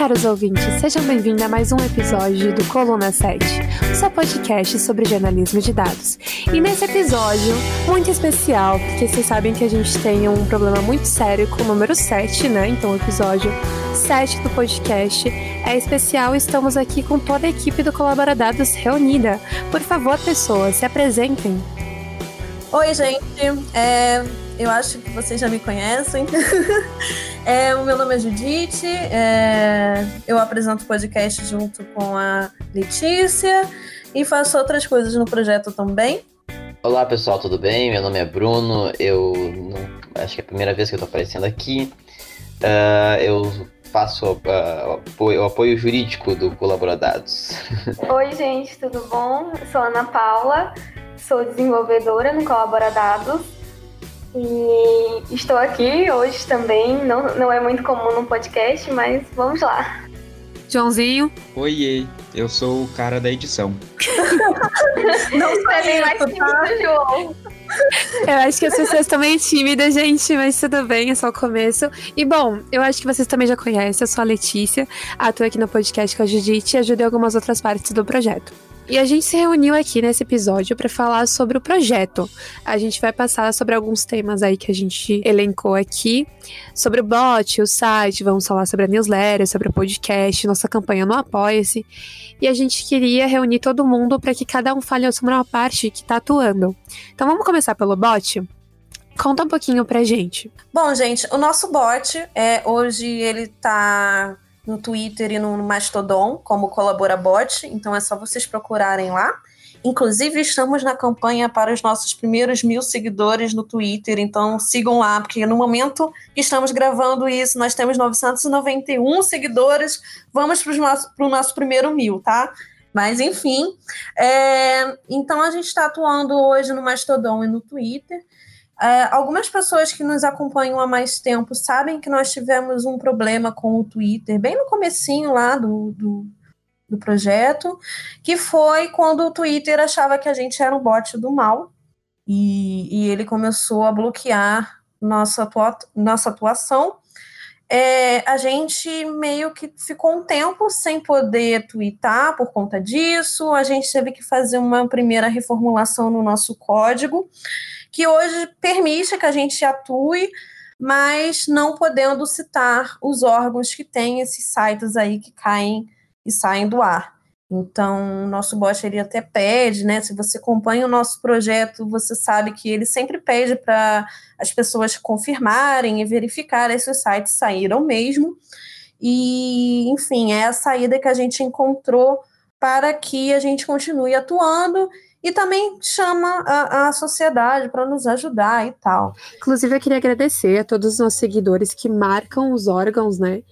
Caros ouvintes, sejam bem-vindos a mais um episódio do Coluna 7, o seu podcast sobre jornalismo de dados. E nesse episódio, muito especial, porque vocês sabem que a gente tem um problema muito sério com o número 7, né? Então, o episódio 7 do podcast é especial. Estamos aqui com toda a equipe do Colaboradados reunida. Por favor, pessoas, se apresentem. Oi, gente. É, eu acho que vocês já me conhecem. é, o meu nome é Judite, é, eu apresento o podcast junto com a Letícia e faço outras coisas no projeto também. Olá pessoal, tudo bem? Meu nome é Bruno, eu não, acho que é a primeira vez que eu tô aparecendo aqui. Uh, eu faço uh, apoio, o apoio jurídico do Colaboradados. Oi gente, tudo bom? Eu sou Ana Paula, sou desenvolvedora no Colaboradados e estou aqui hoje também. Não, não é muito comum no podcast, mas vamos lá. Joãozinho. Oiê, eu sou o cara da edição. não sou é bem mais tímido, tá? João. Eu acho que as pessoas estão meio tímidas, gente, mas tudo bem, é só o começo. E bom, eu acho que vocês também já conhecem, eu sou a Letícia, atuo aqui no podcast com a Judite e ajudo em algumas outras partes do projeto. E a gente se reuniu aqui nesse episódio para falar sobre o projeto. A gente vai passar sobre alguns temas aí que a gente elencou aqui, sobre o bot, o site, vamos falar sobre a newsletter, sobre o podcast, nossa campanha no Apoia-se. E a gente queria reunir todo mundo para que cada um fale sobre uma parte que está atuando. Então vamos começar pelo bot? Conta um pouquinho pra gente. Bom, gente, o nosso bot é hoje ele tá no Twitter e no Mastodon como Colaborabot, então é só vocês procurarem lá. Inclusive, estamos na campanha para os nossos primeiros mil seguidores no Twitter, então sigam lá, porque no momento que estamos gravando isso, nós temos 991 seguidores, vamos para o nosso, nosso primeiro mil, tá? Mas, enfim, é, então a gente está atuando hoje no Mastodon e no Twitter. É, algumas pessoas que nos acompanham há mais tempo sabem que nós tivemos um problema com o Twitter, bem no comecinho lá do, do, do projeto, que foi quando o Twitter achava que a gente era um bot do mal, e, e ele começou a bloquear nossa, atua, nossa atuação. É, a gente meio que ficou um tempo sem poder twittar por conta disso, a gente teve que fazer uma primeira reformulação no nosso código, que hoje permite que a gente atue, mas não podendo citar os órgãos que têm esses sites aí que caem e saem do ar. Então, o nosso bot ele até pede, né? Se você acompanha o nosso projeto, você sabe que ele sempre pede para as pessoas confirmarem e verificarem se os sites saíram mesmo. E, enfim, é a saída que a gente encontrou para que a gente continue atuando e também chama a, a sociedade para nos ajudar e tal. Inclusive, eu queria agradecer a todos os nossos seguidores que marcam os órgãos, né?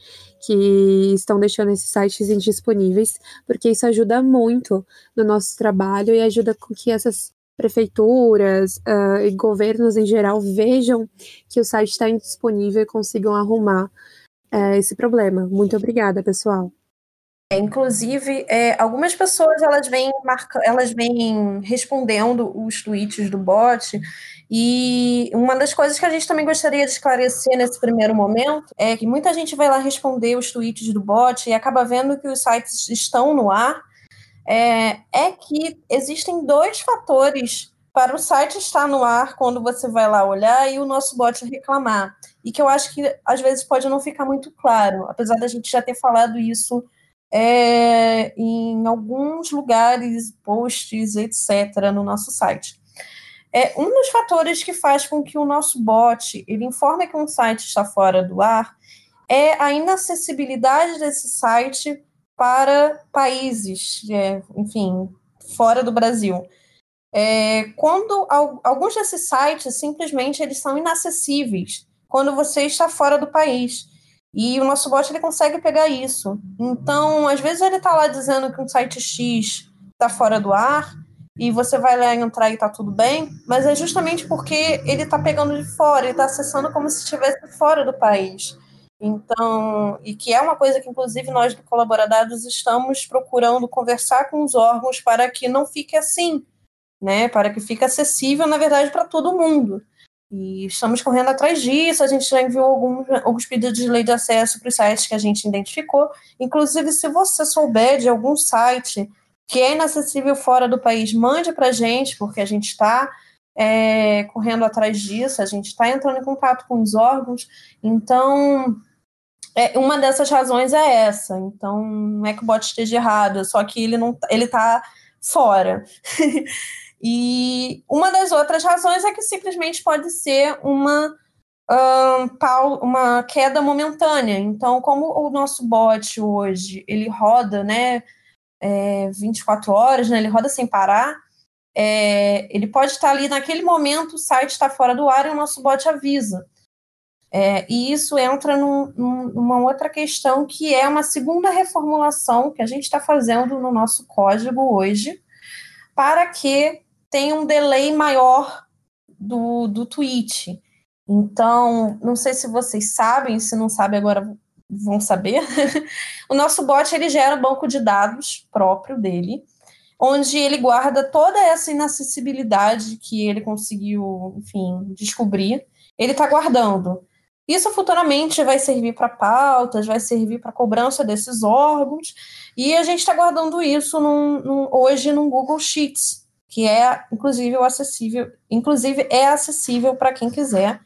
Que estão deixando esses sites indisponíveis, porque isso ajuda muito no nosso trabalho e ajuda com que essas prefeituras uh, e governos em geral vejam que o site está indisponível e consigam arrumar uh, esse problema. Muito obrigada, pessoal. É, inclusive, é, algumas pessoas elas vêm, marca, elas vêm respondendo os tweets do bot, e uma das coisas que a gente também gostaria de esclarecer nesse primeiro momento é que muita gente vai lá responder os tweets do bot e acaba vendo que os sites estão no ar. É, é que existem dois fatores para o site estar no ar quando você vai lá olhar e o nosso bot reclamar. E que eu acho que às vezes pode não ficar muito claro, apesar da gente já ter falado isso é, em alguns lugares, posts, etc., no nosso site. É, um dos fatores que faz com que o nosso bot ele informe que um site está fora do ar é a inacessibilidade desse site para países, é, enfim, fora do Brasil. É, quando alguns desses sites simplesmente eles são inacessíveis quando você está fora do país. E o nosso bot ele consegue pegar isso. Então, às vezes ele está lá dizendo que um site X está fora do ar e você vai lá entrar e está tudo bem, mas é justamente porque ele está pegando de fora, ele está acessando como se estivesse fora do país. Então, e que é uma coisa que, inclusive, nós do estamos procurando conversar com os órgãos para que não fique assim, né? Para que fique acessível, na verdade, para todo mundo. E estamos correndo atrás disso. A gente já enviou alguns, alguns pedidos de lei de acesso para os sites que a gente identificou. Inclusive, se você souber de algum site que é inacessível fora do país, mande para a gente, porque a gente está é, correndo atrás disso, a gente está entrando em contato com os órgãos. Então, é, uma dessas razões é essa. Então, não é que o bot esteja errado, só que ele não ele está fora. E uma das outras razões é que simplesmente pode ser uma, um, uma queda momentânea. Então, como o nosso bot hoje, ele roda, né, é, 24 horas, né, ele roda sem parar, é, ele pode estar ali naquele momento, o site está fora do ar e o nosso bot avisa. É, e isso entra num, numa outra questão que é uma segunda reformulação que a gente está fazendo no nosso código hoje, para que tem um delay maior do, do tweet. Então, não sei se vocês sabem, se não sabem agora vão saber. o nosso bot ele gera um banco de dados próprio dele, onde ele guarda toda essa inacessibilidade que ele conseguiu, enfim, descobrir. Ele está guardando. Isso futuramente vai servir para pautas, vai servir para cobrança desses órgãos, e a gente está guardando isso num, num, hoje no Google Sheets, que é inclusive acessível, inclusive é acessível para quem quiser.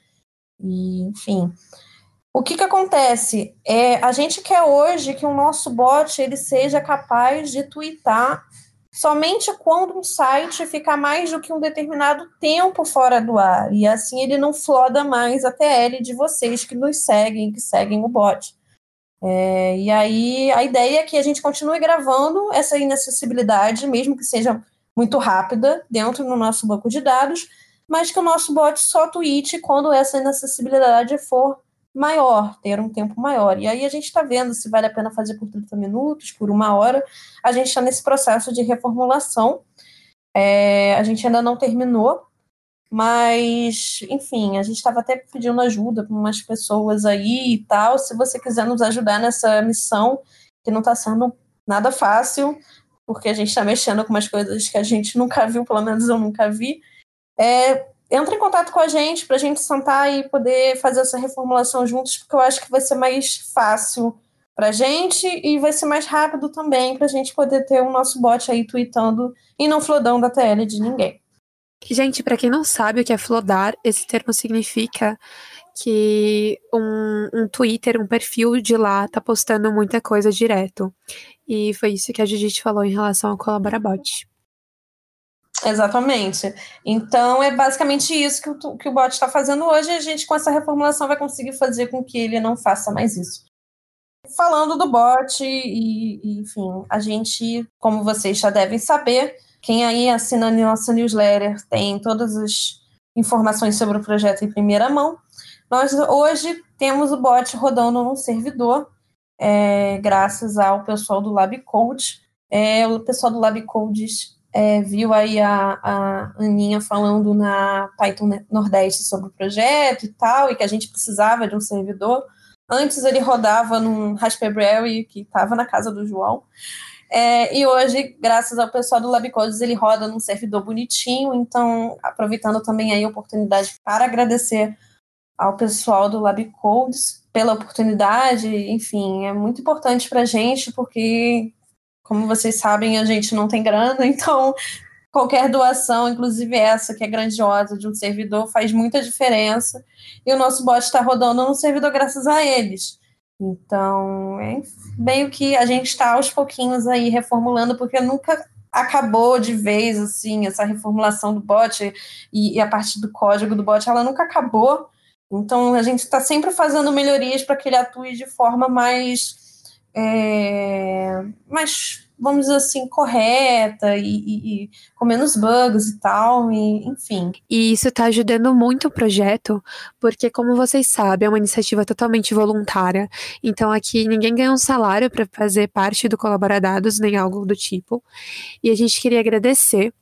E, enfim, o que que acontece? É, a gente quer hoje que o nosso bot ele seja capaz de twittar somente quando um site fica mais do que um determinado tempo fora do ar, e assim ele não floda mais a TL de vocês que nos seguem, que seguem o bot. É, e aí a ideia é que a gente continue gravando essa inacessibilidade, mesmo que seja muito rápida dentro do nosso banco de dados, mas que o nosso bot só tweete quando essa inacessibilidade for maior, ter um tempo maior. E aí a gente está vendo se vale a pena fazer por 30 minutos, por uma hora. A gente está nesse processo de reformulação. É, a gente ainda não terminou, mas, enfim, a gente estava até pedindo ajuda para umas pessoas aí e tal. Se você quiser nos ajudar nessa missão, que não está sendo nada fácil, porque a gente está mexendo com umas coisas que a gente nunca viu, pelo menos eu nunca vi. É, entra em contato com a gente para a gente sentar e poder fazer essa reformulação juntos, porque eu acho que vai ser mais fácil para a gente e vai ser mais rápido também para a gente poder ter o nosso bot aí tweetando e não flodando a TL de ninguém. Gente, para quem não sabe o que é flodar, esse termo significa que um, um Twitter, um perfil de lá, tá postando muita coisa direto. E foi isso que a Judite falou em relação ao Colaborabot. Exatamente. Então, é basicamente isso que o, que o bot está fazendo hoje. A gente, com essa reformulação, vai conseguir fazer com que ele não faça mais isso. Falando do bot, e, e enfim, a gente, como vocês já devem saber, quem aí assina a nossa newsletter tem todas as informações sobre o projeto em primeira mão. Nós hoje temos o bot rodando num servidor é, graças ao pessoal do LabCode. É, o pessoal do LabCode é, viu aí a, a Aninha falando na Python Nordeste sobre o projeto e tal, e que a gente precisava de um servidor. Antes ele rodava num Raspberry que estava na casa do João. É, e hoje, graças ao pessoal do LabCodes, ele roda num servidor bonitinho. Então, aproveitando também aí a oportunidade para agradecer ao pessoal do LabCodes pela oportunidade, enfim, é muito importante para a gente, porque, como vocês sabem, a gente não tem grana, então qualquer doação, inclusive essa que é grandiosa de um servidor, faz muita diferença. E o nosso bot está rodando no servidor graças a eles. Então, é meio que a gente está aos pouquinhos aí reformulando, porque nunca acabou de vez, assim, essa reformulação do bot e, e a parte do código do bot, ela nunca acabou. Então, a gente está sempre fazendo melhorias para que ele atue de forma mais, é, mais vamos dizer assim, correta e, e, e, com menos bugs e tal, e, enfim. E isso está ajudando muito o projeto, porque, como vocês sabem, é uma iniciativa totalmente voluntária. Então, aqui ninguém ganha um salário para fazer parte do Colaboradados, nem algo do tipo. E a gente queria agradecer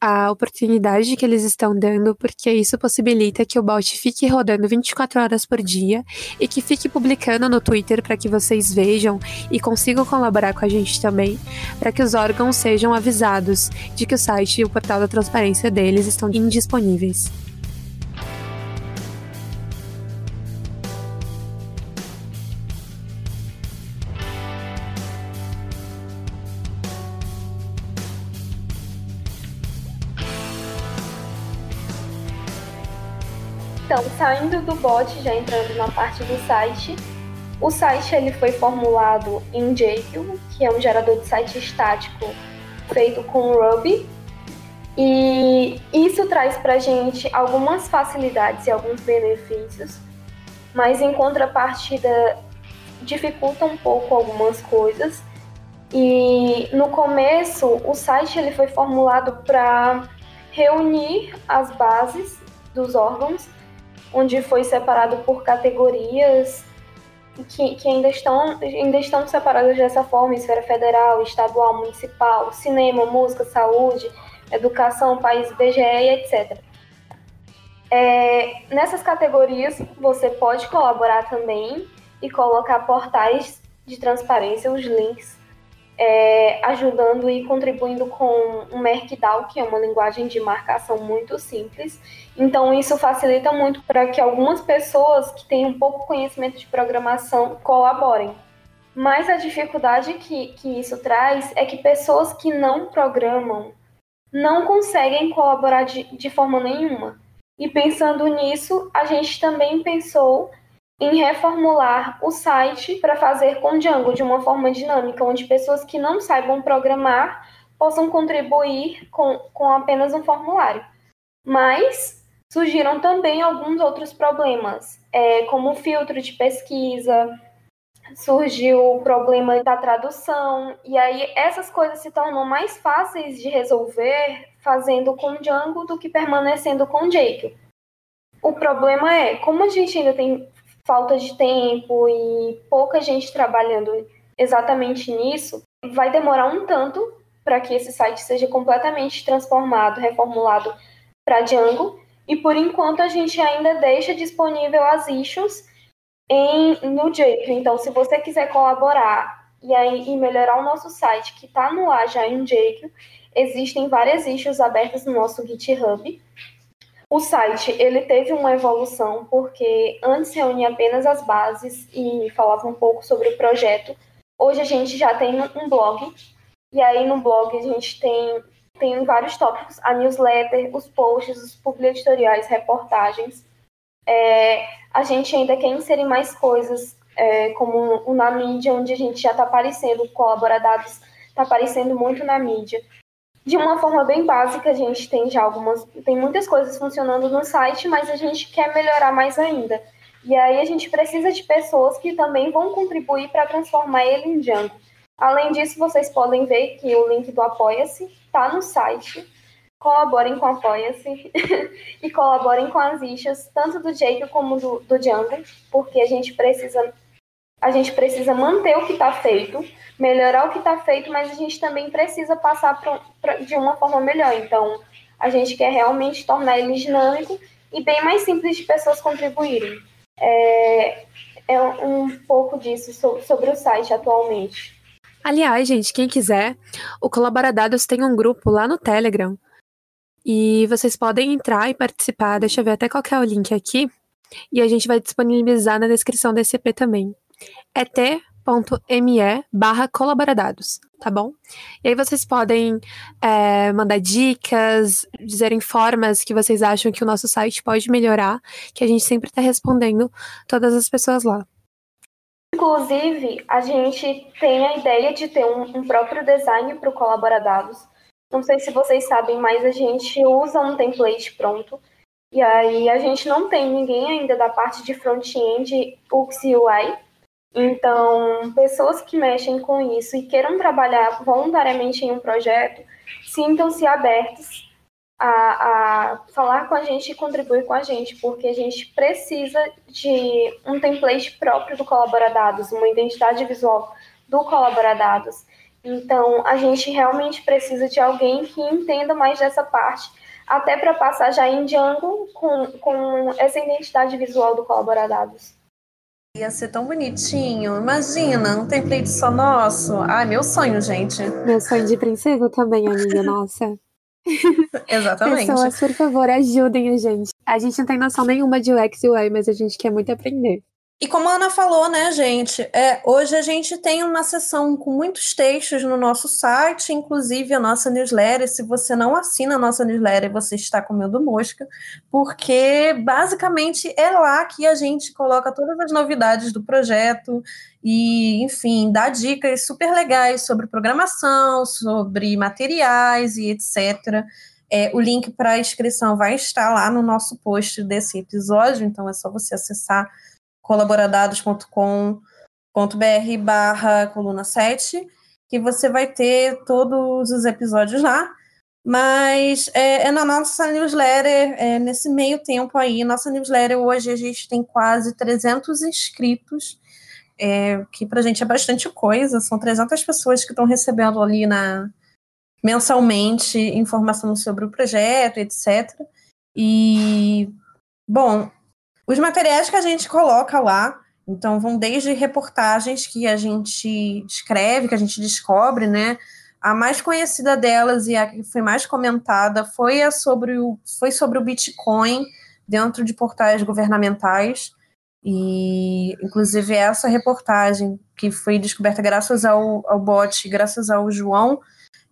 a oportunidade que eles estão dando, porque isso possibilita que o bot fique rodando 24 horas por dia e que fique publicando no Twitter para que vocês vejam e consigam colaborar com a gente também, para que os órgãos sejam avisados de que o site e o portal da transparência deles estão indisponíveis. Então, saindo do bot, já entrando na parte do site, o site ele foi formulado em Jekyll, que é um gerador de site estático feito com Ruby. E isso traz para gente algumas facilidades e alguns benefícios, mas em contrapartida dificulta um pouco algumas coisas. E no começo, o site ele foi formulado para reunir as bases dos órgãos, onde foi separado por categorias que, que ainda, estão, ainda estão separadas dessa forma, esfera federal, estadual, municipal, cinema, música, saúde, educação, país, IBGE e etc. É, nessas categorias, você pode colaborar também e colocar portais de transparência, os links é, ajudando e contribuindo com o Merkdown, que é uma linguagem de marcação muito simples. Então, isso facilita muito para que algumas pessoas que têm um pouco conhecimento de programação colaborem. Mas a dificuldade que, que isso traz é que pessoas que não programam não conseguem colaborar de, de forma nenhuma. E pensando nisso, a gente também pensou em reformular o site para fazer com Django de uma forma dinâmica, onde pessoas que não saibam programar possam contribuir com, com apenas um formulário. Mas surgiram também alguns outros problemas, é, como filtro de pesquisa, surgiu o problema da tradução, e aí essas coisas se tornam mais fáceis de resolver fazendo com Django do que permanecendo com Jake. O problema é, como a gente ainda tem falta de tempo e pouca gente trabalhando exatamente nisso, vai demorar um tanto para que esse site seja completamente transformado, reformulado para Django. E por enquanto a gente ainda deixa disponível as issues em, no Jekyll. Então, se você quiser colaborar e, aí, e melhorar o nosso site, que está no ar já em Jekyll, existem várias issues abertas no nosso GitHub. O site ele teve uma evolução porque antes reunia apenas as bases e falava um pouco sobre o projeto. Hoje a gente já tem um blog e aí no blog a gente tem tem vários tópicos: a newsletter, os posts, os publicatoriais, reportagens. É, a gente ainda quer inserir mais coisas, é, como o na mídia, onde a gente já está aparecendo, colaboradados está aparecendo muito na mídia de uma forma bem básica, a gente tem já algumas, tem muitas coisas funcionando no site, mas a gente quer melhorar mais ainda. E aí a gente precisa de pessoas que também vão contribuir para transformar ele em Django. Além disso, vocês podem ver que o link do Apoia-se está no site. Colaborem com o Apoia-se e colaborem com as issues, tanto do Jake como do, do Django, porque a gente precisa a gente precisa manter o que está feito, melhorar o que está feito, mas a gente também precisa passar pra, pra, de uma forma melhor. Então, a gente quer realmente tornar ele dinâmico e bem mais simples de pessoas contribuírem. É, é um pouco disso sobre o site atualmente. Aliás, gente, quem quiser, o Colaboradados tem um grupo lá no Telegram. E vocês podem entrar e participar. Deixa eu ver até qual é o link aqui. E a gente vai disponibilizar na descrição desse EP também é t.me barra colaboradados, tá bom? E aí vocês podem é, mandar dicas, dizerem formas que vocês acham que o nosso site pode melhorar, que a gente sempre está respondendo todas as pessoas lá. Inclusive, a gente tem a ideia de ter um, um próprio design para o Colaboradados. Não sei se vocês sabem, mas a gente usa um template pronto. E aí a gente não tem ninguém ainda da parte de front-end UX UI, então, pessoas que mexem com isso e queiram trabalhar voluntariamente em um projeto, sintam-se abertos a, a, falar com a gente e contribuir com a gente, porque a gente precisa de um template próprio do Colaboradados, uma identidade visual do Colaboradados. Então, a gente realmente precisa de alguém que entenda mais dessa parte, até para passar já em Django com, com essa identidade visual do Colaboradados. Ia ser tão bonitinho. Imagina, um template só nosso. Ai, meu sonho, gente. Meu sonho de princesa também, amiga, nossa. Exatamente. Pessoas, por favor, ajudem a gente. A gente não tem noção nenhuma de UX e UI, mas a gente quer muito aprender. E como a Ana falou, né, gente, é, hoje a gente tem uma sessão com muitos textos no nosso site, inclusive a nossa newsletter. Se você não assina a nossa newsletter, você está comendo mosca, porque basicamente é lá que a gente coloca todas as novidades do projeto e, enfim, dá dicas super legais sobre programação, sobre materiais e etc. É, o link para a inscrição vai estar lá no nosso post desse episódio, então é só você acessar colaboradados.com.br barra coluna 7, que você vai ter todos os episódios lá. Mas é, é na nossa newsletter, é, nesse meio tempo aí, nossa newsletter hoje a gente tem quase 300 inscritos, é, que pra gente é bastante coisa, são 300 pessoas que estão recebendo ali na mensalmente informação sobre o projeto, etc. E, bom, os materiais que a gente coloca lá, então vão desde reportagens que a gente escreve, que a gente descobre, né? A mais conhecida delas e a que foi mais comentada foi a sobre o, foi sobre o Bitcoin dentro de portais governamentais. E, inclusive, essa reportagem, que foi descoberta graças ao, ao bot, graças ao João,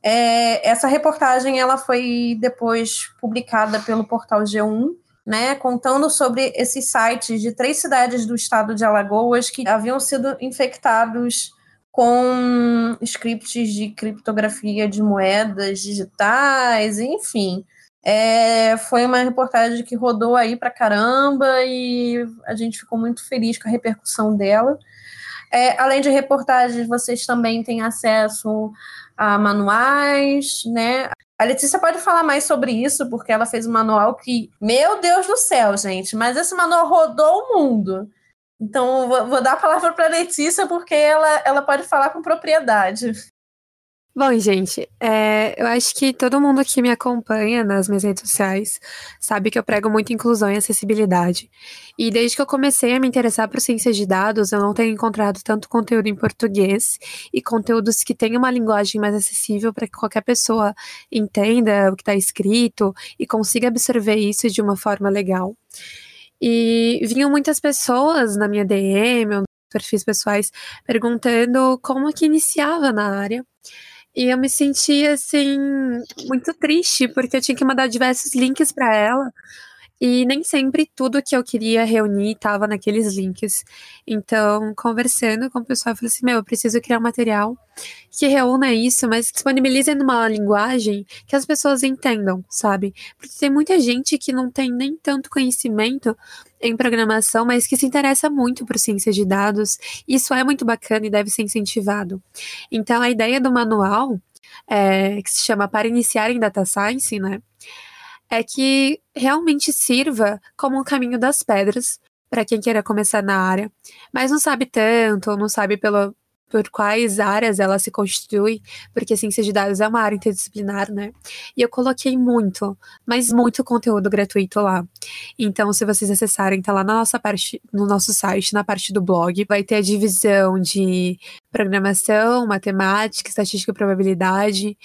é, essa reportagem ela foi depois publicada pelo portal G1 né, contando sobre esses sites de três cidades do estado de Alagoas que haviam sido infectados com scripts de criptografia de moedas digitais, enfim. É, foi uma reportagem que rodou aí para caramba e a gente ficou muito feliz com a repercussão dela. É, além de reportagens, vocês também têm acesso a manuais, né? A Letícia pode falar mais sobre isso, porque ela fez um manual que, meu Deus do céu, gente, mas esse manual rodou o mundo. Então, vou, dar a palavra para a Letícia, porque ela, ela pode falar com propriedade. Bom, gente, é, eu acho que todo mundo que me acompanha nas minhas redes sociais sabe que eu prego muito inclusão e acessibilidade. E desde que eu comecei a me interessar por ciências de dados, eu não tenho encontrado tanto conteúdo em português e conteúdos que tenham uma linguagem mais acessível para que qualquer pessoa entenda o que está escrito e consiga absorver isso de uma forma legal. E vinham muitas pessoas na minha DM, ou perfis pessoais, perguntando como que iniciava na área. E eu me senti assim muito triste porque eu tinha que mandar diversos links para ela e nem sempre tudo que eu queria reunir estava naqueles links. Então, conversando com o pessoal, eu falei assim: meu, eu preciso criar um material que reúna isso, mas disponibilize numa linguagem que as pessoas entendam, sabe? Porque tem muita gente que não tem nem tanto conhecimento em programação, mas que se interessa muito por ciência de dados. Isso é muito bacana e deve ser incentivado. Então, a ideia do manual, é, que se chama Para Iniciar em Data Science, né? é que realmente sirva como um caminho das pedras para quem queira começar na área, mas não sabe tanto, ou não sabe pelo, por quais áreas ela se constitui, porque ciência de dados é uma área interdisciplinar, né? E eu coloquei muito, mas muito conteúdo gratuito lá. Então, se vocês acessarem, tá lá na nossa parte, no nosso site, na parte do blog, vai ter a divisão de programação, matemática, estatística e probabilidade,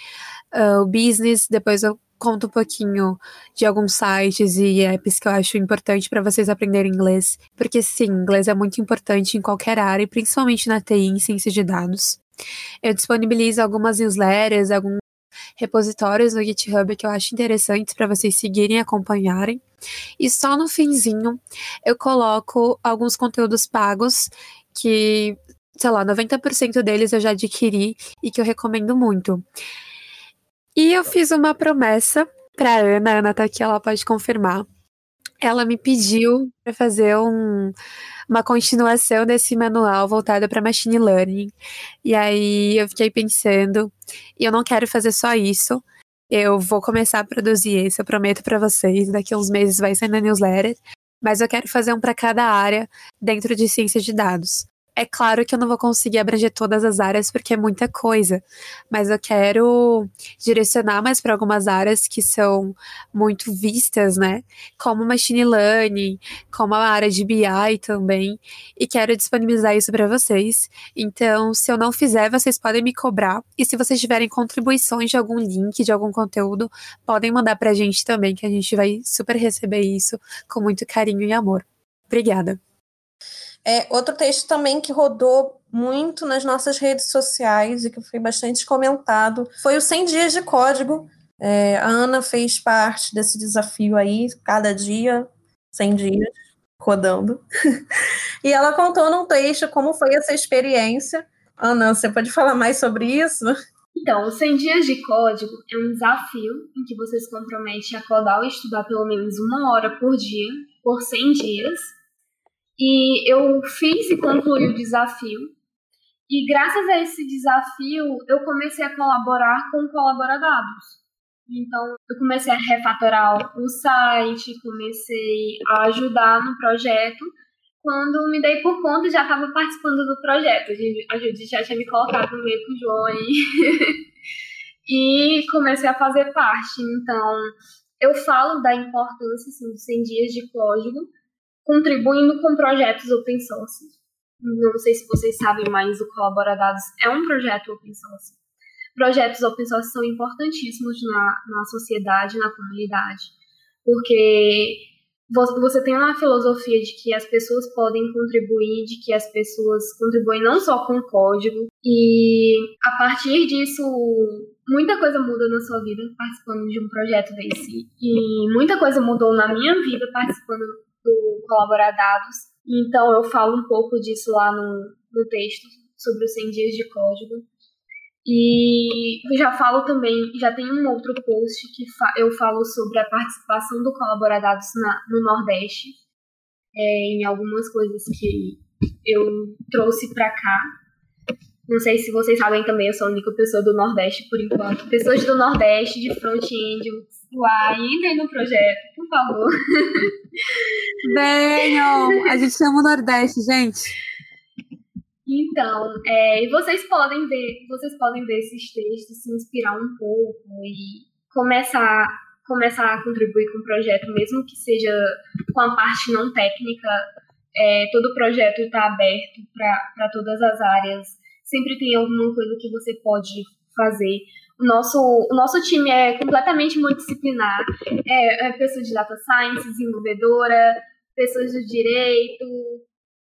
uh, o business, depois eu conto um pouquinho de alguns sites e apps que eu acho importante para vocês aprenderem inglês, porque sim, inglês é muito importante em qualquer área, principalmente na TI, em ciência de dados. Eu disponibilizo algumas newsletters, alguns repositórios no GitHub que eu acho interessantes para vocês seguirem e acompanharem. E só no finzinho eu coloco alguns conteúdos pagos que, sei lá, 90% deles eu já adquiri e que eu recomendo muito. E eu fiz uma promessa pra Ana, a Ana tá aqui, ela pode confirmar. Ela me pediu para fazer um, uma continuação desse manual voltado para machine learning. E aí eu fiquei pensando, e eu não quero fazer só isso. Eu vou começar a produzir esse, eu prometo para vocês, daqui a uns meses vai sair na newsletter, mas eu quero fazer um para cada área dentro de ciência de dados. É claro que eu não vou conseguir abranger todas as áreas porque é muita coisa, mas eu quero direcionar mais para algumas áreas que são muito vistas, né? Como machine learning, como a área de BI também, e quero disponibilizar isso para vocês. Então, se eu não fizer, vocês podem me cobrar, e se vocês tiverem contribuições de algum link, de algum conteúdo, podem mandar para a gente também, que a gente vai super receber isso com muito carinho e amor. Obrigada. É, outro texto também que rodou muito nas nossas redes sociais e que foi bastante comentado foi o 100 Dias de Código. É, a Ana fez parte desse desafio aí, cada dia, 100 dias, rodando. e ela contou num texto como foi essa experiência. Ana, você pode falar mais sobre isso? Então, 100 dias de código é um desafio em que você se compromete a codar ou estudar pelo menos uma hora por dia, por 100 dias. E eu fiz e concluí o desafio. E graças a esse desafio, eu comecei a colaborar com o Colaboradados. Então, eu comecei a refatorar o site, comecei a ajudar no projeto quando me dei por conta, já estava participando do projeto. A Judith já tinha me colocado no meio com o João aí. e comecei a fazer parte. Então, eu falo da importância assim, dos 100 dias de código, contribuindo com projetos open source. Não sei se vocês sabem, mas o Colaboradados é um projeto open source. Projetos open source são importantíssimos na, na sociedade, na comunidade, porque você tem uma filosofia de que as pessoas podem contribuir, de que as pessoas contribuem não só com código, e a partir disso, muita coisa muda na sua vida participando de um projeto desse. E muita coisa mudou na minha vida participando do Colaboradados. Então eu falo um pouco disso lá no, no texto, sobre os 100 dias de código. E já falo também, já tem um outro post que fa eu falo sobre a participação do Colaboradados na, no Nordeste, é, em algumas coisas que eu trouxe para cá. Não sei se vocês sabem também, eu sou a única pessoa do Nordeste por enquanto. Pessoas do Nordeste, de front-end, uai, entrem no projeto, por favor. Venham! A gente chama o Nordeste, gente. Então, é, vocês podem ver, vocês podem ver esses textos, se inspirar um pouco e começar, começar a contribuir com o projeto, mesmo que seja com a parte não técnica. É, todo o projeto está aberto para todas as áreas. Sempre tem alguma coisa que você pode fazer. O nosso, o nosso time é completamente multidisciplinar. É, é pessoas de data science, desenvolvedora, pessoas do direito,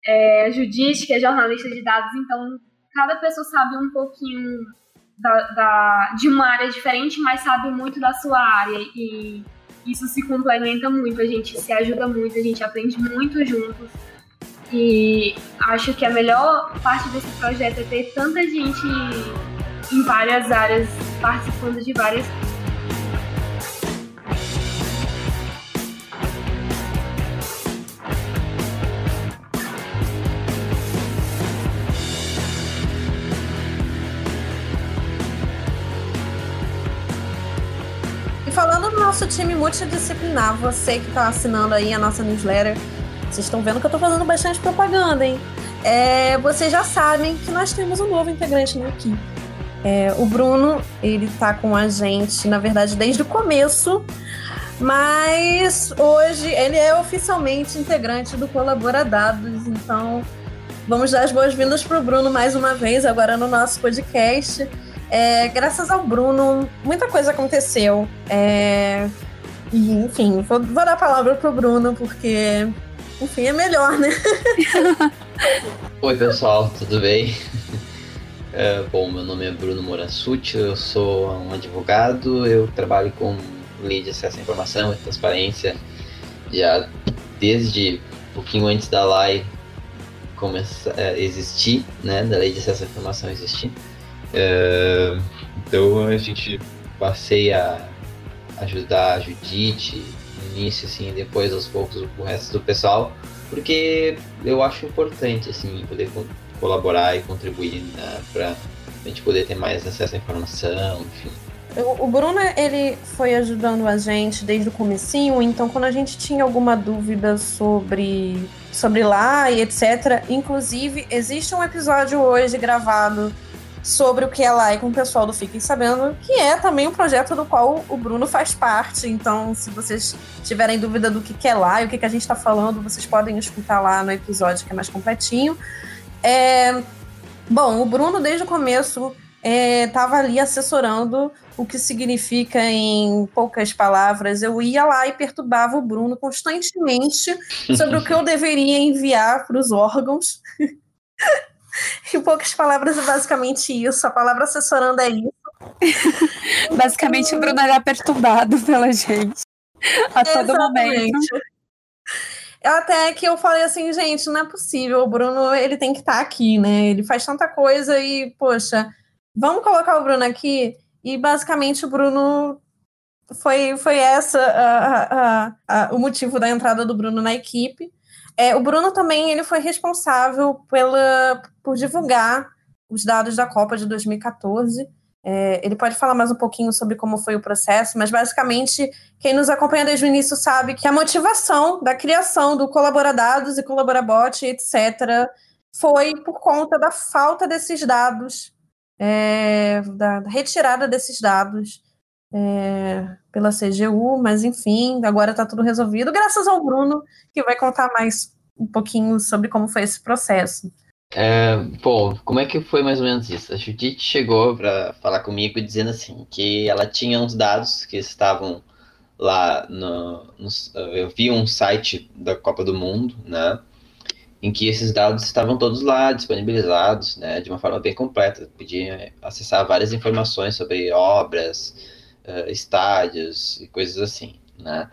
é, a Judite, que é jornalista de dados, então cada pessoa sabe um pouquinho da, da, de uma área diferente, mas sabe muito da sua área e isso se complementa muito, a gente se ajuda muito, a gente aprende muito juntos. E acho que a melhor parte desse projeto é ter tanta gente em várias áreas participando de várias nosso time multidisciplinar, você que está assinando aí a nossa newsletter, vocês estão vendo que eu estou fazendo bastante propaganda, hein? É, vocês já sabem que nós temos um novo integrante na equipe. É, o Bruno, ele está com a gente, na verdade, desde o começo, mas hoje ele é oficialmente integrante do Colaboradados, então vamos dar as boas-vindas para o Bruno mais uma vez, agora no nosso podcast. É, graças ao Bruno, muita coisa aconteceu. É, e, enfim, vou, vou, dar a palavra pro Bruno, porque, enfim, é melhor, né? Oi, pessoal, tudo bem? É, bom, meu nome é Bruno Morassuti, eu sou um advogado, eu trabalho com lei de acesso à informação e transparência já desde um pouquinho antes da lei começar, é, existir, né, da lei de acesso à informação existir. É, então a gente passei a ajudar a Judite início, assim, depois aos poucos o resto do pessoal, porque eu acho importante, assim, poder co colaborar e contribuir né, para a gente poder ter mais acesso à informação, enfim. O Bruno, ele foi ajudando a gente desde o comecinho, então quando a gente tinha alguma dúvida sobre, sobre lá e etc, inclusive existe um episódio hoje gravado sobre o que é lá e com o pessoal do Fiquem Sabendo, que é também um projeto do qual o Bruno faz parte. Então, se vocês tiverem dúvida do que é lá e o que, a gente está falando, vocês podem escutar lá no episódio que é mais completinho. É... Bom, o Bruno, desde o começo, estava é, ali assessorando o que significa em poucas palavras. Eu ia lá e perturbava o Bruno constantemente sobre o que eu deveria enviar para os órgãos. em poucas palavras, é basicamente isso. A palavra assessorando é isso. basicamente, o Bruno era perturbado pela gente a todo Exatamente. momento. Até que eu falei assim, gente, não é possível, o Bruno ele tem que estar tá aqui, né? Ele faz tanta coisa e, poxa, vamos colocar o Bruno aqui. E basicamente o Bruno foi, foi essa a, a, a, o motivo da entrada do Bruno na equipe. É, o Bruno também ele foi responsável pela, por divulgar os dados da Copa de 2014. É, ele pode falar mais um pouquinho sobre como foi o processo, mas basicamente quem nos acompanha desde o início sabe que a motivação da criação do Colaboradados e Colaborabot, etc., foi por conta da falta desses dados, é, da retirada desses dados é, pela CGU, mas enfim, agora está tudo resolvido, graças ao Bruno, que vai contar mais um pouquinho sobre como foi esse processo. É, bom, como é que foi mais ou menos isso? A Judite chegou para falar comigo dizendo assim que ela tinha uns dados que estavam lá no, no, eu vi um site da Copa do Mundo, né, em que esses dados estavam todos lá disponibilizados, né, de uma forma bem completa. Podia acessar várias informações sobre obras, uh, estádios e coisas assim, né.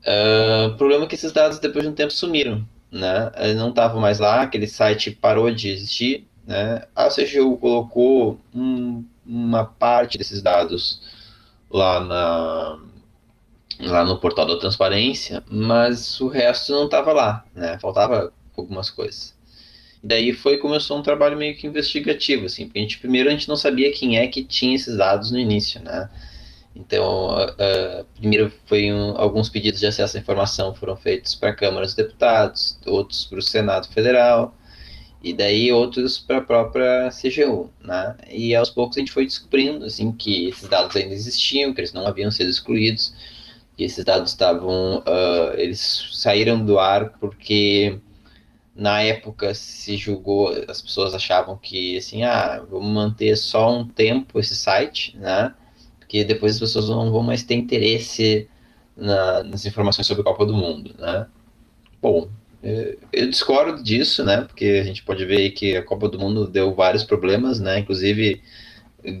Uh, o problema é que esses dados depois de um tempo sumiram, né? Ele não estava mais lá, aquele site parou de existir, né? A CGU colocou um, uma parte desses dados lá na lá no portal da transparência, mas o resto não estava lá, né? Faltava algumas coisas. Daí foi começou um trabalho meio que investigativo, assim, porque a gente primeiro a gente não sabia quem é que tinha esses dados no início, né? Então, uh, primeiro foi um, alguns pedidos de acesso à informação foram feitos para a Câmara dos Deputados, outros para o Senado Federal, e daí outros para a própria CGU, né? E aos poucos a gente foi descobrindo, assim, que esses dados ainda existiam, que eles não haviam sido excluídos, que esses dados estavam, uh, eles saíram do ar porque na época se julgou, as pessoas achavam que, assim, ah, vamos manter só um tempo esse site, né? Porque depois as pessoas não vão mais ter interesse na, nas informações sobre a Copa do Mundo, né? Bom, eu discordo disso, né? Porque a gente pode ver que a Copa do Mundo deu vários problemas, né? Inclusive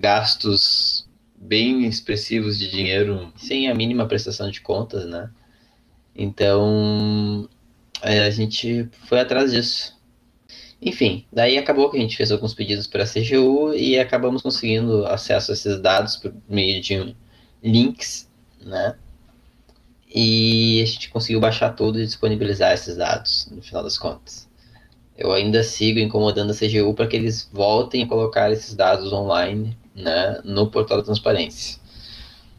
gastos bem expressivos de dinheiro sem a mínima prestação de contas, né? Então a gente foi atrás disso. Enfim, daí acabou que a gente fez alguns pedidos para a CGU e acabamos conseguindo acesso a esses dados por meio de links, né? E a gente conseguiu baixar tudo e disponibilizar esses dados, no final das contas. Eu ainda sigo incomodando a CGU para que eles voltem a colocar esses dados online né, no portal da transparência.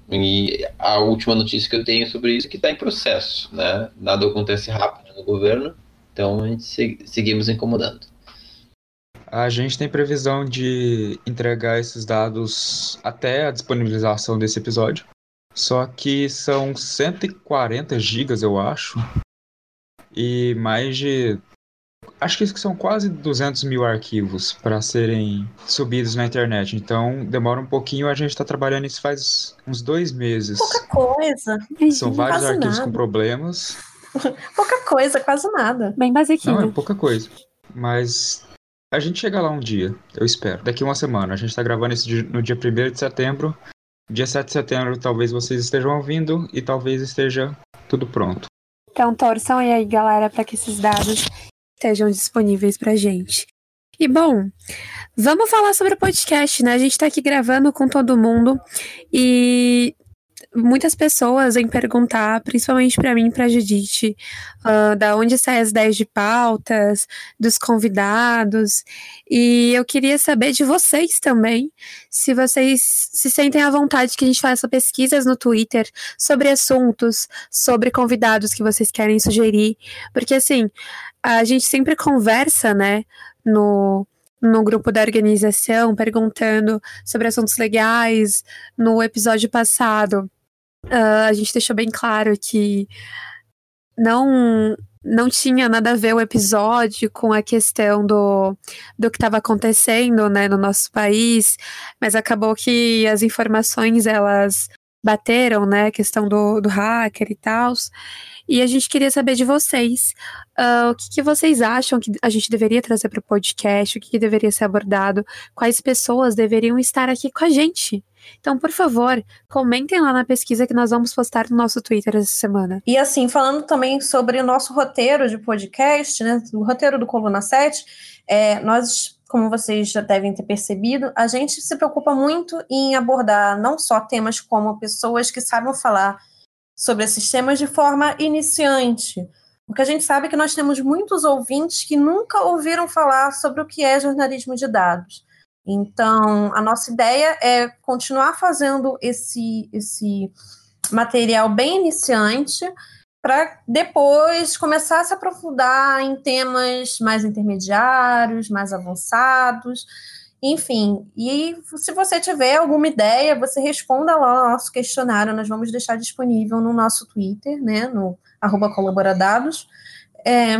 E a última notícia que eu tenho sobre isso é que está em processo, né? Nada acontece rápido no governo, então a gente seguimos incomodando. A gente tem previsão de entregar esses dados até a disponibilização desse episódio. Só que são 140 gigas, eu acho. E mais de. Acho que são quase 200 mil arquivos para serem subidos na internet. Então demora um pouquinho. A gente está trabalhando isso faz uns dois meses. Pouca coisa. São vários arquivos nada. com problemas. pouca coisa, quase nada. Bem basiquinho. Não, é pouca coisa. Mas a gente chega lá um dia, eu espero. Daqui uma semana. A gente tá gravando isso no dia 1 de setembro. Dia 7 de setembro talvez vocês estejam ouvindo e talvez esteja tudo pronto. Então torçam aí, galera, para que esses dados estejam disponíveis pra gente. E bom, vamos falar sobre o podcast, né? A gente tá aqui gravando com todo mundo e muitas pessoas vêm perguntar, principalmente para mim para Judite, uh, da onde saem as ideias de pautas, dos convidados. E eu queria saber de vocês também, se vocês se sentem à vontade que a gente faça pesquisas no Twitter sobre assuntos, sobre convidados que vocês querem sugerir. Porque assim, a gente sempre conversa, né, no no grupo da organização perguntando sobre assuntos legais. No episódio passado, uh, a gente deixou bem claro que não não tinha nada a ver o episódio com a questão do, do que estava acontecendo, né, no nosso país, mas acabou que as informações, elas bateram, né, a questão do, do hacker e tal, e a gente queria saber de vocês, uh, o que, que, vocês acham que a gente deveria trazer para o podcast, o que, que deveria ser abordado, quais pessoas deveriam estar aqui com a gente, então, por favor, comentem lá na pesquisa que nós vamos postar no nosso Twitter essa semana. E assim, falando também sobre o nosso roteiro de podcast, né? O roteiro do Coluna 7, é, nós como vocês já devem ter percebido, a gente se preocupa muito em abordar não só temas como pessoas que sabem falar sobre esses temas de forma iniciante, porque a gente sabe que nós temos muitos ouvintes que nunca ouviram falar sobre o que é jornalismo de dados. Então, a nossa ideia é continuar fazendo esse, esse material bem iniciante para depois começar a se aprofundar em temas mais intermediários, mais avançados, enfim. E se você tiver alguma ideia, você responda lá no nosso questionário, nós vamos deixar disponível no nosso Twitter, né, no arroba colaboradados. É,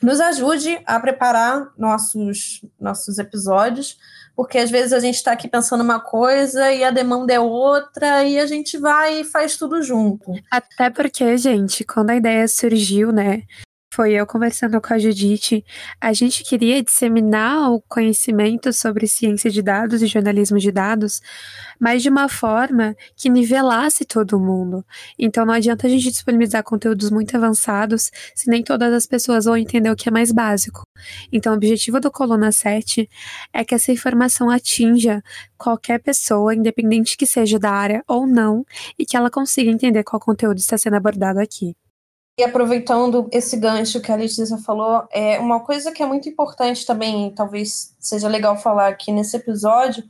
nos ajude a preparar nossos, nossos episódios, porque às vezes a gente está aqui pensando uma coisa e a demanda é outra, e a gente vai e faz tudo junto. Até porque, gente, quando a ideia surgiu, né, foi eu conversando com a Judite, a gente queria disseminar o conhecimento sobre ciência de dados e jornalismo de dados, mas de uma forma que nivelasse todo mundo. Então não adianta a gente disponibilizar conteúdos muito avançados se nem todas as pessoas vão entender o que é mais básico. Então o objetivo do Coluna 7 é que essa informação atinja qualquer pessoa, independente que seja da área ou não, e que ela consiga entender qual conteúdo está sendo abordado aqui. E aproveitando esse gancho que a Letícia falou, é uma coisa que é muito importante também, talvez seja legal falar aqui nesse episódio,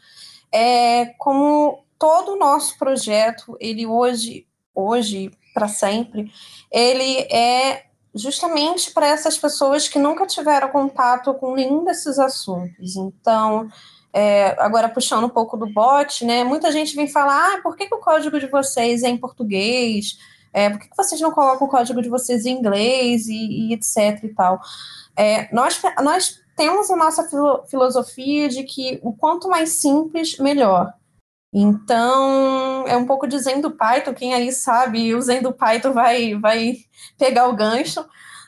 é como todo o nosso projeto, ele hoje, hoje para sempre, ele é justamente para essas pessoas que nunca tiveram contato com nenhum desses assuntos. Então, é, agora puxando um pouco do bot, né? Muita gente vem falar, ah, por que, que o código de vocês é em português? É, por que, vocês não colocam o código de vocês em inglês e, e etc e tal? É, nós, nós temos a nossa filo, filosofia de que o quanto mais simples, melhor. Então, é um pouco dizendo Python, quem aí sabe, usando Python vai, vai pegar o gancho,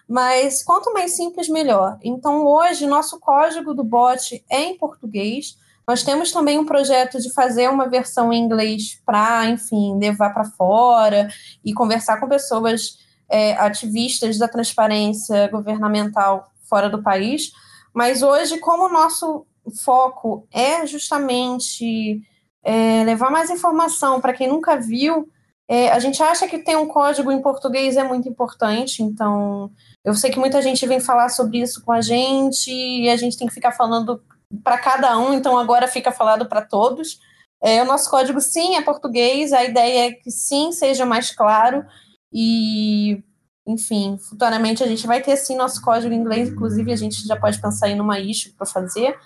mas quanto mais simples, melhor. Então, hoje, nosso código do bot é em português, nós temos também um projeto de fazer uma versão em inglês para, enfim, levar para fora e conversar com pessoas é, ativistas da transparência governamental fora do país. Mas hoje, como o nosso foco é justamente é, levar mais informação para quem nunca viu, é, a gente acha que ter um código em português é muito importante, então eu sei que muita gente vem falar sobre isso com a gente e a gente tem que ficar falando para cada um, então agora fica falado para todos. É, o nosso código sim é português, a ideia é que sim seja mais claro e, enfim, futuramente a gente vai ter sim nosso código em inglês, inclusive a gente já pode pensar em uma issue para fazer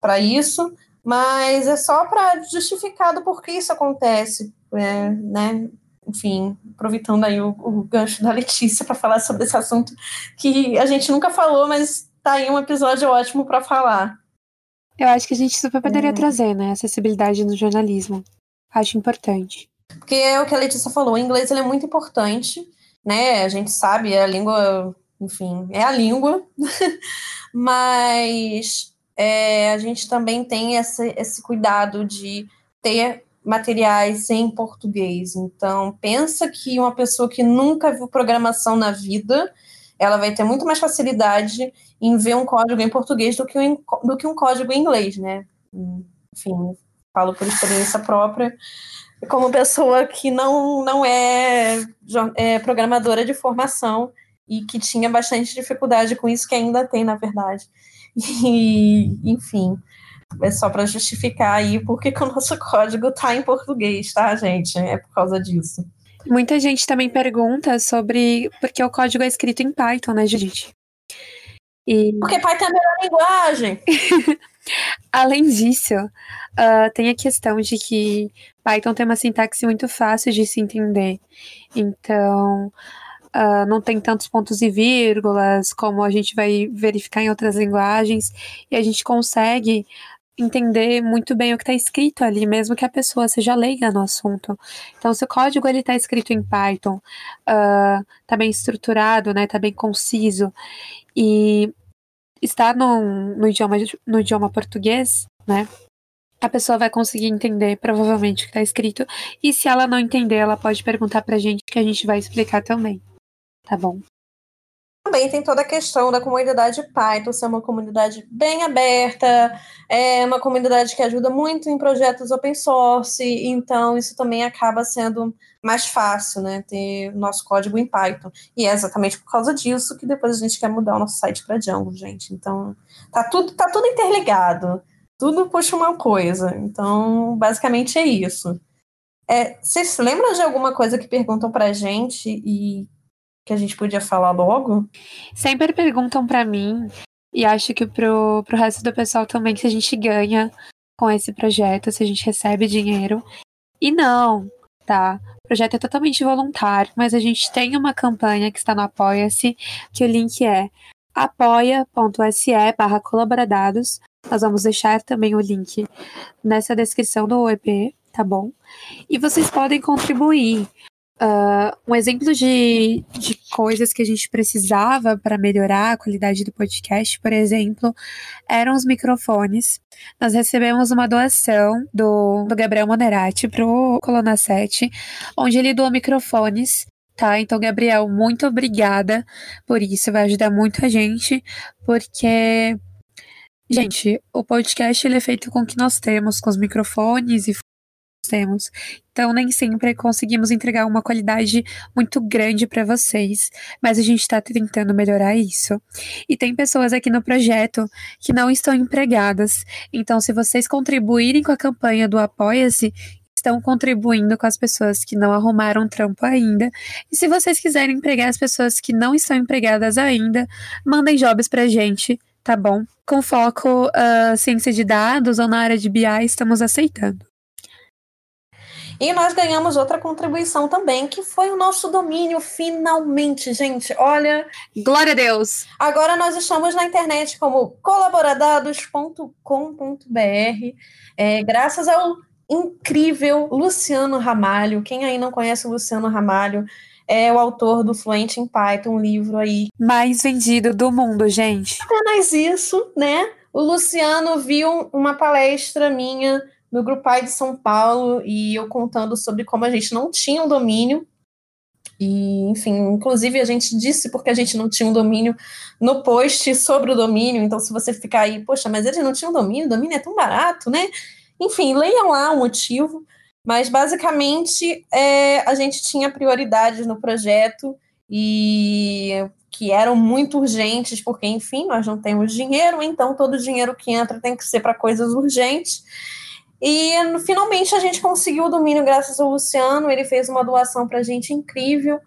para isso, mas é só para justificar do porquê isso acontece, é, né? Enfim, aproveitando aí o, o gancho da Letícia para falar sobre esse assunto que a gente nunca falou, mas tá aí um episódio ótimo para falar. Eu acho que a gente super poderia é. trazer, né? Acessibilidade no jornalismo. Acho importante. Porque é o que a Letícia falou, o inglês ele é muito importante, né? A gente sabe, é a língua, enfim, é a língua, mas é, a gente também tem esse, esse cuidado de ter materiais em português. Então, pensa que uma pessoa que nunca viu programação na vida, ela vai ter muito mais facilidade em ver um código em português do que um, do que um código em inglês, né? Enfim, falo por experiência própria, como pessoa que não, não é, é programadora de formação e que tinha bastante dificuldade com isso, que ainda tem, na verdade. E, enfim, é só para justificar aí porque que o nosso código tá em português, tá, gente? É por causa disso. Muita gente também pergunta sobre porque o código é escrito em Python, né, Judith? E... Porque Python é a melhor linguagem. Além disso, uh, tem a questão de que Python tem uma sintaxe muito fácil de se entender. Então, uh, não tem tantos pontos e vírgulas como a gente vai verificar em outras linguagens, e a gente consegue entender muito bem o que está escrito ali, mesmo que a pessoa seja leiga no assunto. Então, se o código ele está escrito em Python, está uh, bem estruturado, né, está bem conciso e está no, no, idioma, no idioma português, né, a pessoa vai conseguir entender provavelmente o que está escrito. E se ela não entender, ela pode perguntar para a gente que a gente vai explicar também. Tá bom? Também tem toda a questão da comunidade Python ser uma comunidade bem aberta, é uma comunidade que ajuda muito em projetos open source, então isso também acaba sendo mais fácil, né, ter nosso código em Python. E é exatamente por causa disso que depois a gente quer mudar o nosso site para Django, gente. Então, tá tudo, tá tudo interligado. Tudo puxa uma coisa. Então, basicamente é isso. É, vocês lembram de alguma coisa que perguntam pra gente e que a gente podia falar logo? Sempre perguntam para mim, e acho que pro, pro resto do pessoal também, se a gente ganha com esse projeto, se a gente recebe dinheiro. E não, tá? O projeto é totalmente voluntário, mas a gente tem uma campanha que está no Apoia-se, que o link é apoia.se barra colaboradados. Nós vamos deixar também o link nessa descrição do EP, tá bom? E vocês podem contribuir. Uh, um exemplo de, de coisas que a gente precisava para melhorar a qualidade do podcast, por exemplo, eram os microfones. Nós recebemos uma doação do, do Gabriel Monerati para o Coluna 7, onde ele doou microfones tá? Então, Gabriel, muito obrigada por isso, vai ajudar muito a gente, porque, gente, o podcast ele é feito com o que nós temos, com os microfones e temos. Então, nem sempre conseguimos entregar uma qualidade muito grande para vocês, mas a gente está tentando melhorar isso. E tem pessoas aqui no projeto que não estão empregadas. Então, se vocês contribuírem com a campanha do Apoia-se, estão contribuindo com as pessoas que não arrumaram trampo ainda. E se vocês quiserem empregar as pessoas que não estão empregadas ainda, mandem jobs pra gente, tá bom? Com foco uh, ciência de dados ou na área de BI, estamos aceitando. E nós ganhamos outra contribuição também, que foi o nosso domínio, finalmente, gente. Olha. Glória a Deus! Agora nós estamos na internet como colaboradados.com.br. É, graças ao incrível Luciano Ramalho. Quem aí não conhece o Luciano Ramalho é o autor do Fluente em Python, um livro aí mais vendido do mundo, gente. Apenas isso, né? O Luciano viu uma palestra minha no Grupo Pai de São Paulo e eu contando sobre como a gente não tinha um domínio. E, enfim, inclusive a gente disse porque a gente não tinha um domínio no post sobre o domínio. Então, se você ficar aí, poxa, mas eles não tinham domínio, domínio é tão barato, né? Enfim, leiam lá o motivo. Mas basicamente é, a gente tinha prioridades no projeto e que eram muito urgentes, porque, enfim, nós não temos dinheiro, então todo o dinheiro que entra tem que ser para coisas urgentes. E finalmente a gente conseguiu o domínio graças ao Luciano, ele fez uma doação para a gente incrível.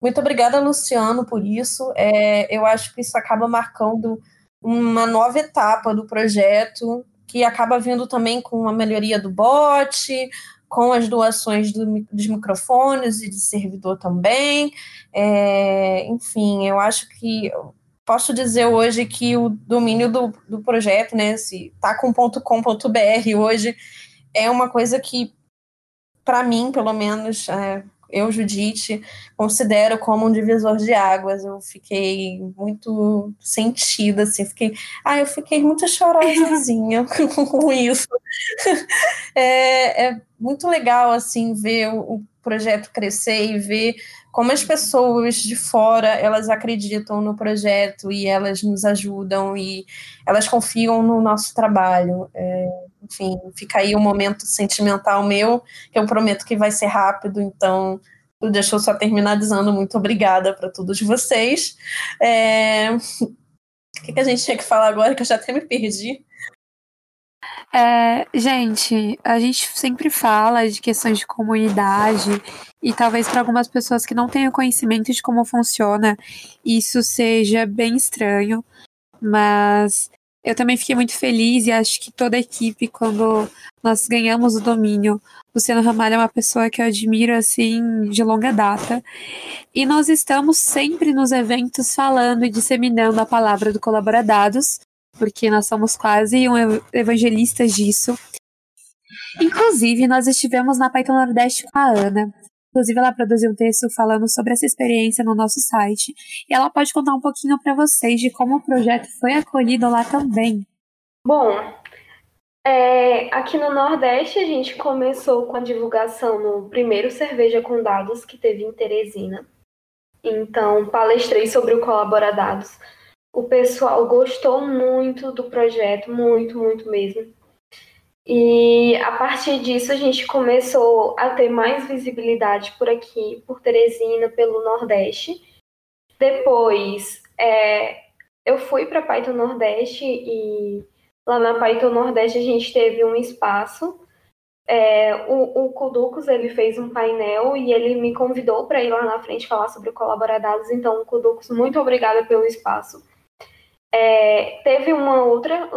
Muito obrigada, Luciano, por isso. É, eu acho que isso acaba marcando uma nova etapa do projeto, que acaba vindo também com a melhoria do bot, com as doações do, dos microfones e de servidor também. É, enfim, eu acho que posso dizer hoje que o domínio do, do projeto, né, se tá com .com.br hoje, é uma coisa que, para mim, pelo menos, é, eu, Judite, considero como um divisor de águas. Eu fiquei muito sentida, assim, fiquei. Ah, eu fiquei muito chorosazinha com isso. É, é, muito legal, assim, ver o, o projeto crescer e ver como as pessoas de fora elas acreditam no projeto e elas nos ajudam e elas confiam no nosso trabalho. É, enfim, fica aí um momento sentimental meu, que eu prometo que vai ser rápido, então deixa eu só terminar dizendo muito obrigada para todos vocês. É... O que, que a gente tinha que falar agora, que eu já até me perdi? É, gente, a gente sempre fala de questões de comunidade e talvez para algumas pessoas que não tenham conhecimento de como funciona, isso seja bem estranho, mas Eu também fiquei muito feliz e acho que toda a equipe, quando nós ganhamos o domínio, Luciano Ramalho é uma pessoa que eu admiro assim de longa data. E nós estamos sempre nos eventos falando e disseminando a palavra do Colaboradados, porque nós somos quase um evangelistas disso. Inclusive, nós estivemos na Python Nordeste com a Ana. Inclusive, ela produziu um texto falando sobre essa experiência no nosso site. E ela pode contar um pouquinho para vocês de como o projeto foi acolhido lá também. Bom, é, aqui no Nordeste a gente começou com a divulgação no primeiro Cerveja com Dados que teve em Teresina. Então, palestrei sobre o Colaboradados. O pessoal gostou muito do projeto, muito, muito mesmo. E a partir disso a gente começou a ter mais visibilidade por aqui, por Teresina, pelo Nordeste. Depois é, eu fui para Python Nordeste e lá na Python Nordeste a gente teve um espaço. É, o, o Kuducos ele fez um painel e ele me convidou para ir lá na frente falar sobre o Colaboradados. Então, Kuducos, muito obrigada pelo espaço. É, teve uma outra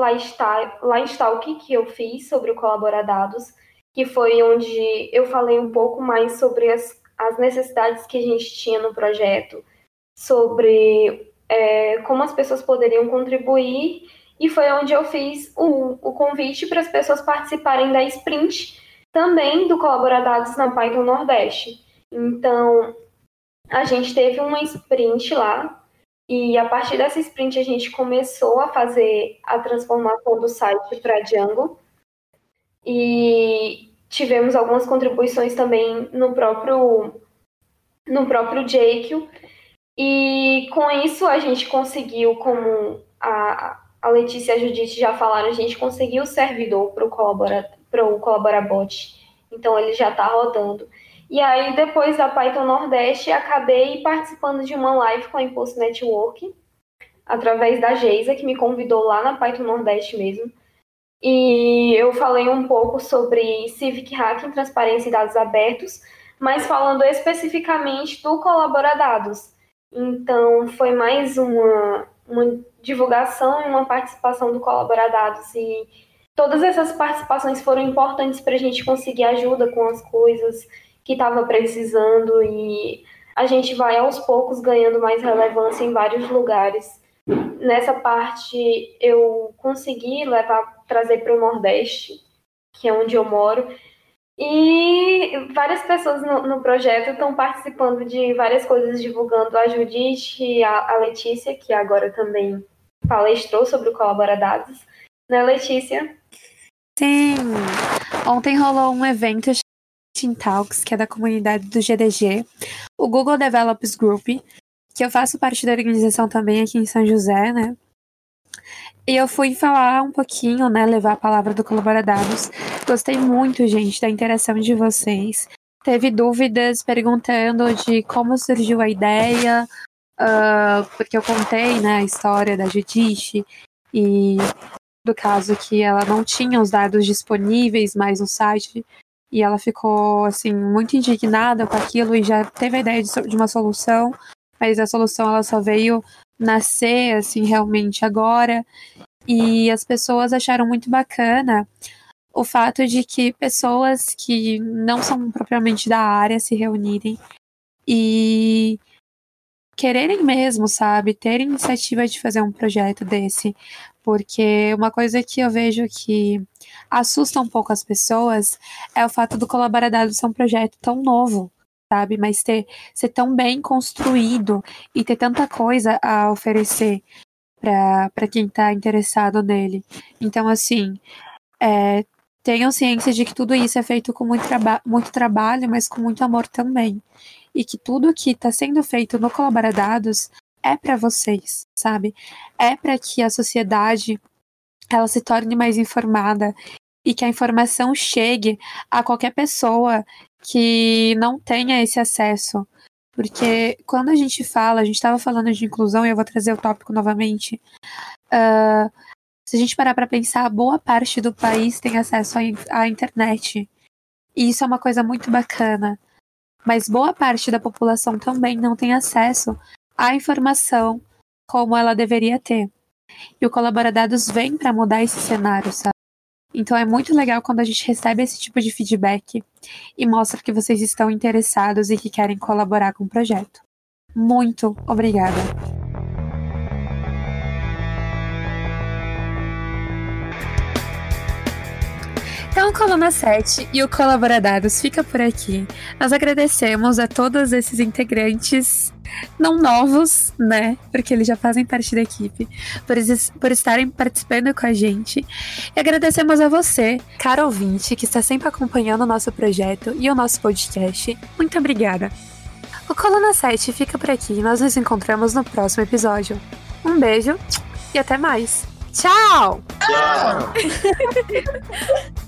Stalk que eu fiz sobre o Colaboradados, que foi onde eu falei um pouco mais sobre as, as necessidades que a gente tinha no projeto, sobre é, como as pessoas poderiam contribuir, e foi onde eu fiz o, o convite para as pessoas participarem da sprint também do Colaboradados na Python Nordeste. Então, a gente teve uma sprint lá e a partir dessa sprint a gente começou a fazer a transformação do site para Django. E tivemos algumas contribuições também no próprio no próprio Jekyll. E com isso a gente conseguiu, como a, a Letícia e a Judite já falaram, a gente conseguiu o servidor para o Colabora, Colaborabot. Então ele já está rodando. E aí, depois da Python Nordeste, acabei participando de uma live com a Impulse Network, através da Geisa, que me convidou lá na Python Nordeste mesmo. E eu falei um pouco sobre Civic Hacking, transparência e dados abertos, mas falando especificamente do Colaboradados. Então, foi mais uma, uma divulgação e uma participação do Colaboradados. E todas essas participações foram importantes para a gente conseguir ajuda com as coisas que estava precisando e a gente vai aos poucos ganhando mais relevância em vários lugares. Nessa parte eu consegui levar, trazer para o Nordeste, que é onde eu moro, e várias pessoas no, no projeto estão participando de várias coisas, divulgando a Judite, a, a Letícia, que agora também palestrou sobre o Colaboradados. Né, Letícia? Sim. Ontem rolou um evento Team Talks, que é da comunidade do GDG, o Google Developers Group, que eu faço parte da organização também aqui em São José, né? E eu fui falar um pouquinho, né, levar a palavra do Colaboradados. Gostei muito, gente, da interação de vocês. Teve dúvidas perguntando de como surgiu a ideia, uh, porque eu contei, né, a história da Judite e do caso que ela não tinha os dados disponíveis mais no site e ela ficou, assim, muito indignada com aquilo e já teve a ideia de, de uma solução, mas a solução ela só veio nascer, assim, realmente agora. E as pessoas acharam muito bacana o fato de que pessoas que não são propriamente da área se reunirem e quererem mesmo, sabe, ter iniciativa de fazer um projeto desse. Porque uma coisa que eu vejo que assusta um pouco as pessoas é o fato do Colaboradado ser um projeto tão novo, sabe? Mas ter ser tão bem construído e ter tanta coisa a oferecer para quem está interessado nele. Então, assim, é, tenham ciência de que tudo isso é feito com muito, traba muito trabalho, mas com muito amor também. E que tudo que está sendo feito no Colaboradados é para vocês, sabe? É para que a sociedade ela se torne mais informada e que a informação chegue a qualquer pessoa que não tenha esse acesso. Porque quando a gente fala, a gente estava falando de inclusão, e eu vou trazer o tópico novamente. Uh, se a gente parar para pensar, boa parte do país tem acesso à internet. E isso é uma coisa muito bacana. Mas boa parte da população também não tem acesso à informação como ela deveria ter. E o Colaboradados vem para mudar esse cenário, sabe? Então é muito legal quando a gente recebe esse tipo de feedback e mostra que vocês estão interessados e que querem colaborar com o projeto. Muito obrigada! Então, Coluna 7 e o Colaboradados fica por aqui. Nós agradecemos a todos esses integrantes, não novos, né? Porque eles já fazem parte da equipe, por, por estarem participando com a gente. E agradecemos a você, caro ouvinte, que está sempre acompanhando o nosso projeto e o nosso podcast. Muito obrigada. O Coluna 7 fica por aqui. Nós nos encontramos no próximo episódio. Um beijo e até mais. Tchau! Tchau!